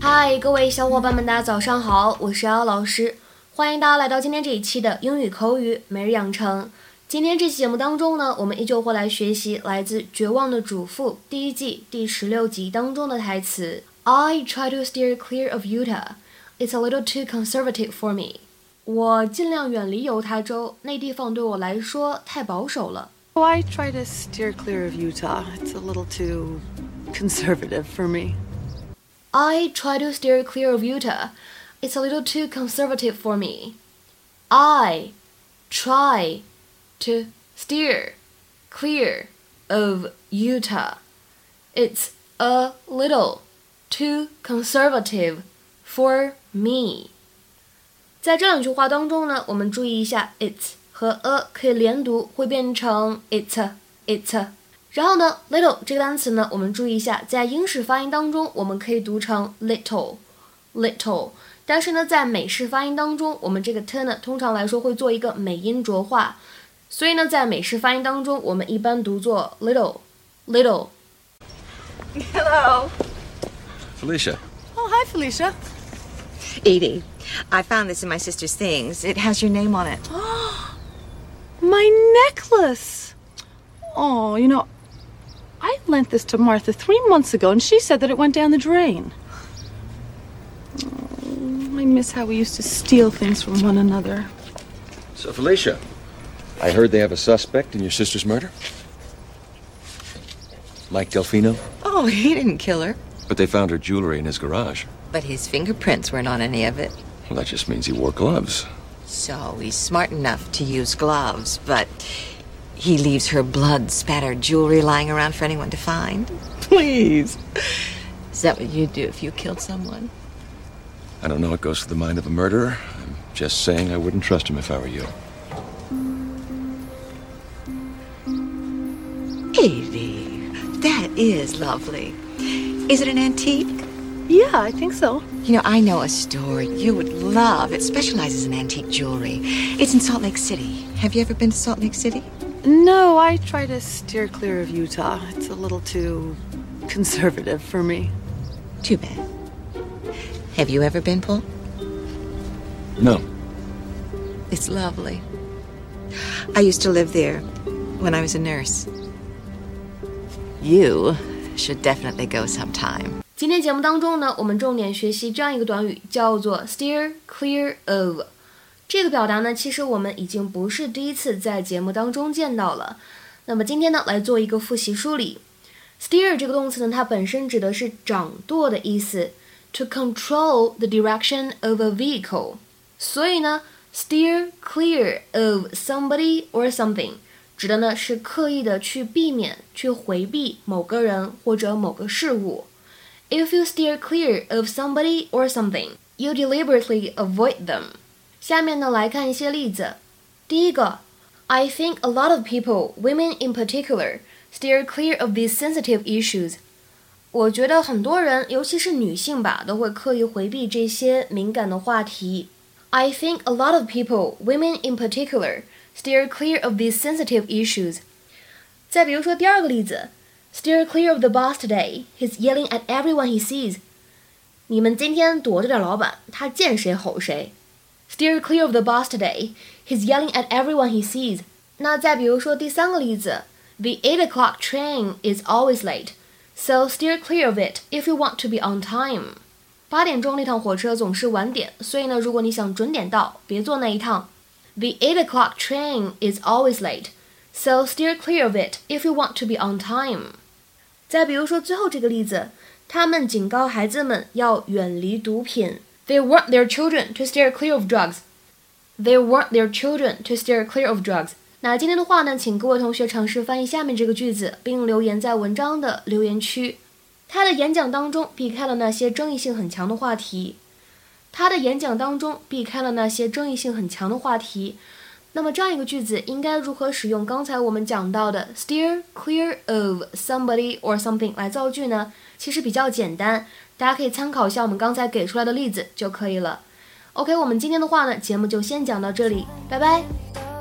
嗨，各位小伙伴们，大家早上好，我是姚老师，欢迎大家来到今天这一期的英语口语每日养成。今天这期节目当中呢，我们依旧会来学习来自《绝望的主妇》第一季第十六集当中的台词。I try to steer clear of Utah. It's a little too conservative for me. 我尽量远离犹他州，那地方对我来说太保守了。 Oh, I try to steer clear of Utah. It's a little too conservative for me. I try to steer clear of Utah. It's a little too conservative for me. I try to steer clear of Utah. It's a little too conservative for me. 在这两句话当中呢，我们注意一下，it 和 a 可以连读，会变成 it it。然后呢，little 这个单词呢，我们注意一下，在英式发音当中，我们可以读成 little little，但是呢，在美式发音当中，我们这个 t 呢，通常来说会做一个美音浊化，所以呢，在美式发音当中，我们一般读作 little little。 Hello. Felicia, Oh, hi, Felicia. Edie, I found this in my sister's things. It has your name on it. My necklace. Oh, you know, I lent this to Martha three months ago, and she said that it went down the drain. Oh, I miss how we used to steal things from one another. so Felicia, I heard they have a suspect in your sister's murder. Mike Delfino, Oh, he didn't kill her. but they found her jewelry in his garage. But his fingerprints weren't on any of it. Well, that just means he wore gloves. So he's smart enough to use gloves, but he leaves her blood spattered jewelry lying around for anyone to find. Please. Is that what you'd do if you killed someone? I don't know what goes through the mind of a murderer. I'm just saying I wouldn't trust him if I were you. Edie, that is lovely. Is it an antique? Yeah, I think so. You know, I know a store you would love. It specializes in antique jewelry. It's in Salt Lake City. Have you ever been to Salt Lake City? No, I try to steer clear of Utah. It's a little too conservative for me. Too bad. Have you ever been, Paul? No. It's lovely. I used to live there when I was a nurse. You should definitely go sometime. 今天节目当中呢，我们重点学习这样一个短语，叫做 steer clear of。这个表达呢，其实我们已经不是第一次在节目当中见到了。那么今天呢，来做一个复习梳理。steer 这个动词呢，它本身指的是掌舵的意思，to control the direction of a vehicle。所以呢，steer clear of somebody or something 指的呢是刻意的去避免、去回避某个人或者某个事物。If you steer clear of somebody or something, you deliberately avoid them. 下面呢来看一些例子。第一个，I think a lot of people, women in particular, steer clear of these sensitive issues. 我觉得很多人，尤其是女性吧，都会刻意回避这些敏感的话题。I think a lot of people, women in particular, steer clear of these sensitive issues. 再比如说第二个例子 ，Steer clear of the boss today. He's yelling at everyone he sees. 你们今天躲着点老板，他见谁吼谁。Steer clear of the boss today. He's yelling at everyone he sees. 那再比如说第三个例子，The eight o'clock train is always late, so steer clear of it if you want to be on time. 八点钟那趟火车总是晚点，所以呢，如果你想准点到，别坐那一趟。The eight o'clock train is always late, so steer clear of it if you want to be on time. 再比如说最后这个例子，他们警告孩子们要远离毒品。They want their children to steer clear of drugs. They want their children to steer clear of drugs. 那今天的话呢，请各位同学尝试翻译下面这个句子，并留言在文章的留言区。他的演讲当中避开了那些争议性很强的话题。他的演讲当中避开了那些争议性很强的话题。那么这样一个句子应该如何使用刚才我们讲到的 steer clear of somebody or something 来造句呢？其实比较简单，大家可以参考一下我们刚才给出来的例子就可以了。OK，我们今天的话呢，节目就先讲到这里，拜拜。